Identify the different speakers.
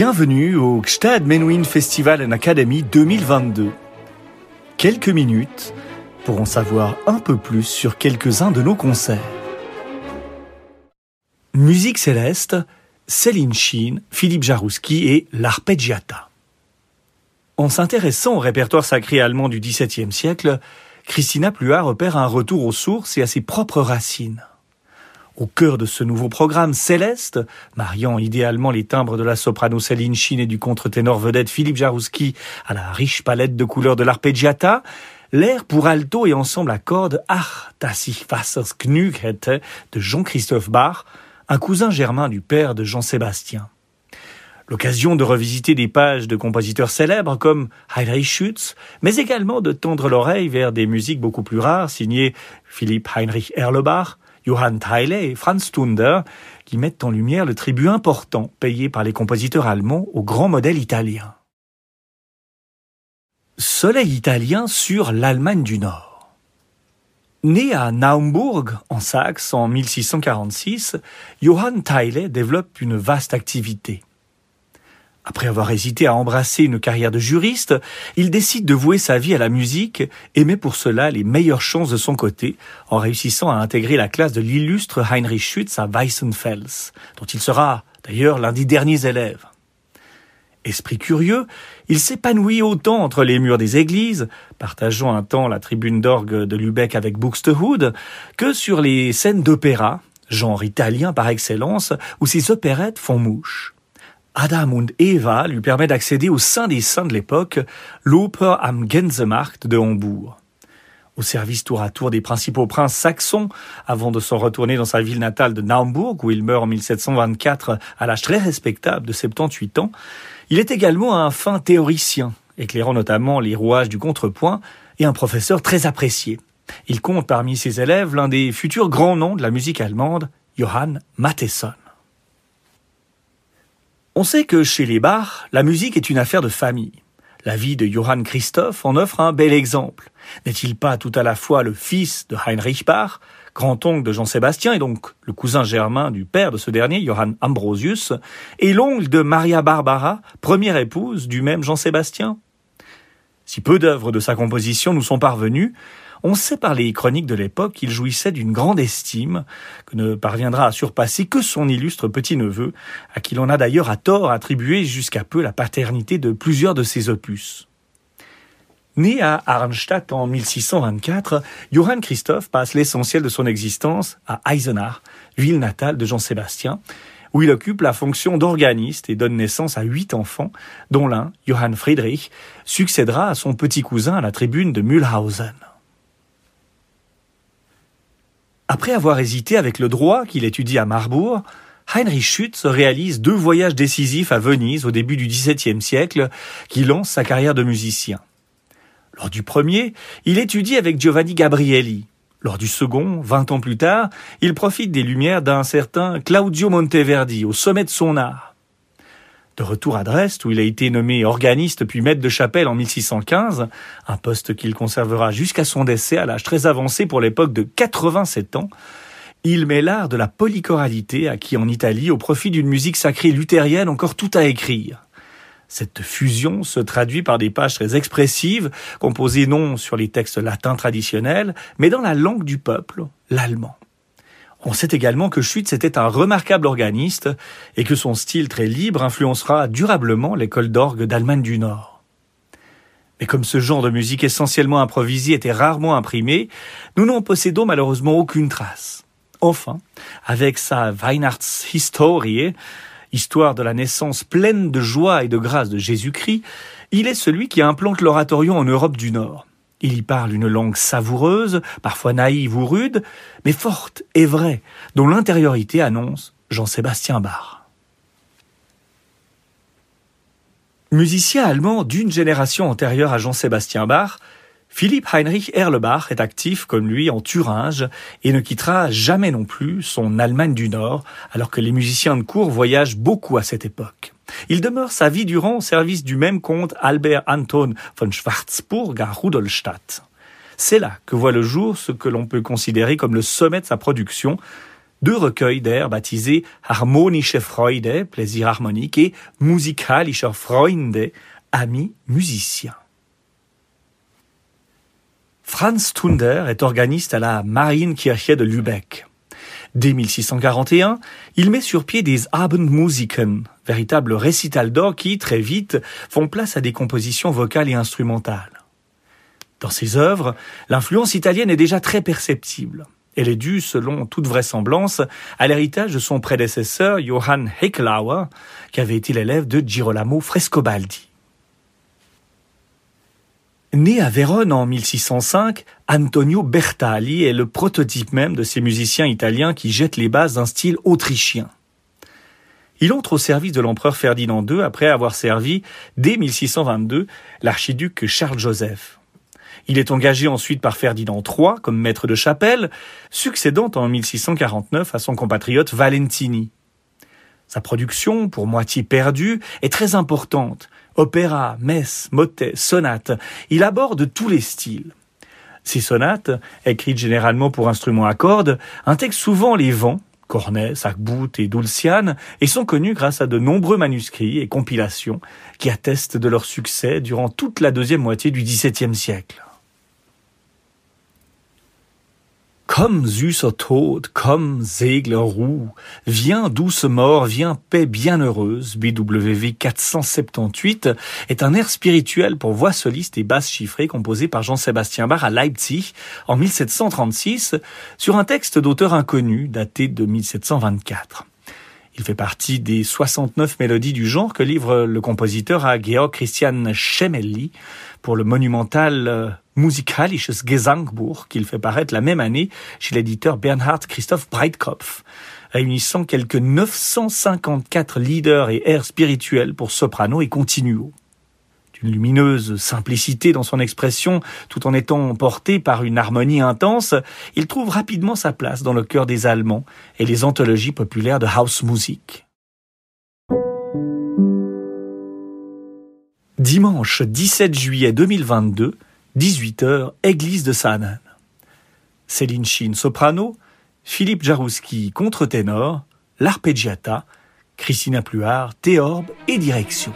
Speaker 1: Bienvenue au Gstad Menuhin Festival and Academy 2022. Quelques minutes pour en savoir un peu plus sur quelques-uns de nos concerts. Musique céleste, Céline Sheen, Philippe Jarouski et l'arpeggiata. En s'intéressant au répertoire sacré allemand du XVIIe siècle, Christina Pluart repère un retour aux sources et à ses propres racines. Au cœur de ce nouveau programme céleste, mariant idéalement les timbres de la soprano Céline Chine et du contre-ténor vedette Philippe Jarouski à la riche palette de couleurs de l'arpeggiata, l'air pour alto et ensemble à cordes Ach, das ich Wassers hätte de Jean-Christophe Bach, un cousin germain du père de Jean-Sébastien. L'occasion de revisiter des pages de compositeurs célèbres comme Heinrich Schütz, mais également de tendre l'oreille vers des musiques beaucoup plus rares signées Philippe Heinrich Erlebach, Johann Theile et Franz Thunder, qui mettent en lumière le tribut important payé par les compositeurs allemands au grand modèle italien. Soleil italien sur l'Allemagne du Nord. Né à Naumburg, en Saxe, en 1646, Johann Theile développe une vaste activité. Après avoir hésité à embrasser une carrière de juriste, il décide de vouer sa vie à la musique et met pour cela les meilleures chances de son côté en réussissant à intégrer la classe de l'illustre Heinrich Schütz à Weissenfels, dont il sera d'ailleurs l'un des derniers élèves. Esprit curieux, il s'épanouit autant entre les murs des églises, partageant un temps la tribune d'orgue de Lübeck avec Buxtehude, que sur les scènes d'opéra, genre italien par excellence, où ses opérettes font mouche. Adam und Eva lui permet d'accéder au sein des saints de l'époque, l'Oper am Gänsemarkt de Hambourg. Au service tour à tour des principaux princes saxons, avant de s'en retourner dans sa ville natale de Naumbourg, où il meurt en 1724 à l'âge très respectable de 78 ans, il est également un fin théoricien, éclairant notamment les rouages du contrepoint, et un professeur très apprécié. Il compte parmi ses élèves l'un des futurs grands noms de la musique allemande, Johann Mattheson. On sait que chez les Bach, la musique est une affaire de famille. La vie de Johann Christoph en offre un bel exemple. N'est-il pas tout à la fois le fils de Heinrich Bach, grand-oncle de Jean-Sébastien et donc le cousin germain du père de ce dernier, Johann Ambrosius, et l'oncle de Maria Barbara, première épouse du même Jean-Sébastien? Si peu d'œuvres de sa composition nous sont parvenues, on sait par les chroniques de l'époque qu'il jouissait d'une grande estime, que ne parviendra à surpasser que son illustre petit-neveu, à qui l'on a d'ailleurs à tort attribué jusqu'à peu la paternité de plusieurs de ses opus. Né à Arnstadt en 1624, Johann Christoph passe l'essentiel de son existence à Eisenach, ville natale de Jean-Sébastien, où il occupe la fonction d'organiste et donne naissance à huit enfants, dont l'un, Johann Friedrich, succédera à son petit cousin à la tribune de Mühlhausen. Après avoir hésité avec le droit qu'il étudie à Marbourg, Heinrich Schütz réalise deux voyages décisifs à Venise au début du XVIIe siècle qui lancent sa carrière de musicien. Lors du premier, il étudie avec Giovanni Gabrielli. Lors du second, vingt ans plus tard, il profite des lumières d'un certain Claudio Monteverdi au sommet de son art. De retour à Dresde, où il a été nommé organiste puis maître de chapelle en 1615, un poste qu'il conservera jusqu'à son décès à l'âge très avancé pour l'époque de 87 ans, il met l'art de la polychoralité acquis en Italie au profit d'une musique sacrée luthérienne encore tout à écrire. Cette fusion se traduit par des pages très expressives, composées non sur les textes latins traditionnels, mais dans la langue du peuple, l'allemand. On sait également que Schütz était un remarquable organiste et que son style très libre influencera durablement l'école d'orgue d'Allemagne du Nord. Mais comme ce genre de musique essentiellement improvisée était rarement imprimé, nous n'en possédons malheureusement aucune trace. Enfin, avec sa Weihnachtshistorie, histoire de la naissance pleine de joie et de grâce de Jésus-Christ, il est celui qui implante l'oratorio en Europe du Nord. Il y parle une langue savoureuse, parfois naïve ou rude, mais forte et vraie, dont l'intériorité annonce Jean-Sébastien Bach. Musicien allemand d'une génération antérieure à Jean-Sébastien Bach, Philipp Heinrich Erlebach est actif comme lui en Thuringe et ne quittera jamais non plus son Allemagne du Nord, alors que les musiciens de cour voyagent beaucoup à cette époque. Il demeure sa vie durant au service du même comte Albert Anton von Schwarzburg à Rudolstadt. C'est là que voit le jour ce que l'on peut considérer comme le sommet de sa production, deux recueils d'airs baptisés Harmonische Freude, plaisir harmonique, et Musikalischer Freunde, amis musiciens. Franz Thunder est organiste à la Marienkirche de Lübeck. Dès 1641, il met sur pied des Abendmusiken, véritables récitals d'or qui, très vite, font place à des compositions vocales et instrumentales. Dans ses œuvres, l'influence italienne est déjà très perceptible. Elle est due, selon toute vraisemblance, à l'héritage de son prédécesseur Johann Hecklauer, qui avait été l'élève de Girolamo Frescobaldi. Né à Vérone en 1605, Antonio Bertali est le prototype même de ces musiciens italiens qui jettent les bases d'un style autrichien. Il entre au service de l'empereur Ferdinand II après avoir servi, dès 1622, l'archiduc Charles-Joseph. Il est engagé ensuite par Ferdinand III comme maître de chapelle, succédant en 1649 à son compatriote Valentini. Sa production, pour moitié perdue, est très importante, opéra, messe, motet, sonate. Il aborde tous les styles. Ces sonates, écrites généralement pour instruments à cordes, intègrent souvent les vents, cornets, sacbout et dulciane, et sont connus grâce à de nombreux manuscrits et compilations qui attestent de leur succès durant toute la deuxième moitié du XVIIe siècle. Comme süßer Tod, comme Segler roux, viens douce mort, viens paix bienheureuse, BWV 478, est un air spirituel pour voix soliste et basse chiffrée composé par Jean-Sébastien Bach à Leipzig en 1736 sur un texte d'auteur inconnu daté de 1724. Il fait partie des 69 mélodies du genre que livre le compositeur à Georg Christian Schemelli pour le monumental euh, Musikalisches Gesangbuch qu'il fait paraître la même année chez l'éditeur Bernhard Christoph Breitkopf, réunissant quelques 954 leaders et airs spirituels pour soprano et continuo. D'une lumineuse simplicité dans son expression, tout en étant porté par une harmonie intense, il trouve rapidement sa place dans le cœur des Allemands et les anthologies populaires de house music. Dimanche 17 juillet 2022, 18h, église de Saanen. Céline Chine, soprano, Philippe Jarouski, contre-ténor, l'arpeggiata, Christina Pluart, théorbe et direction.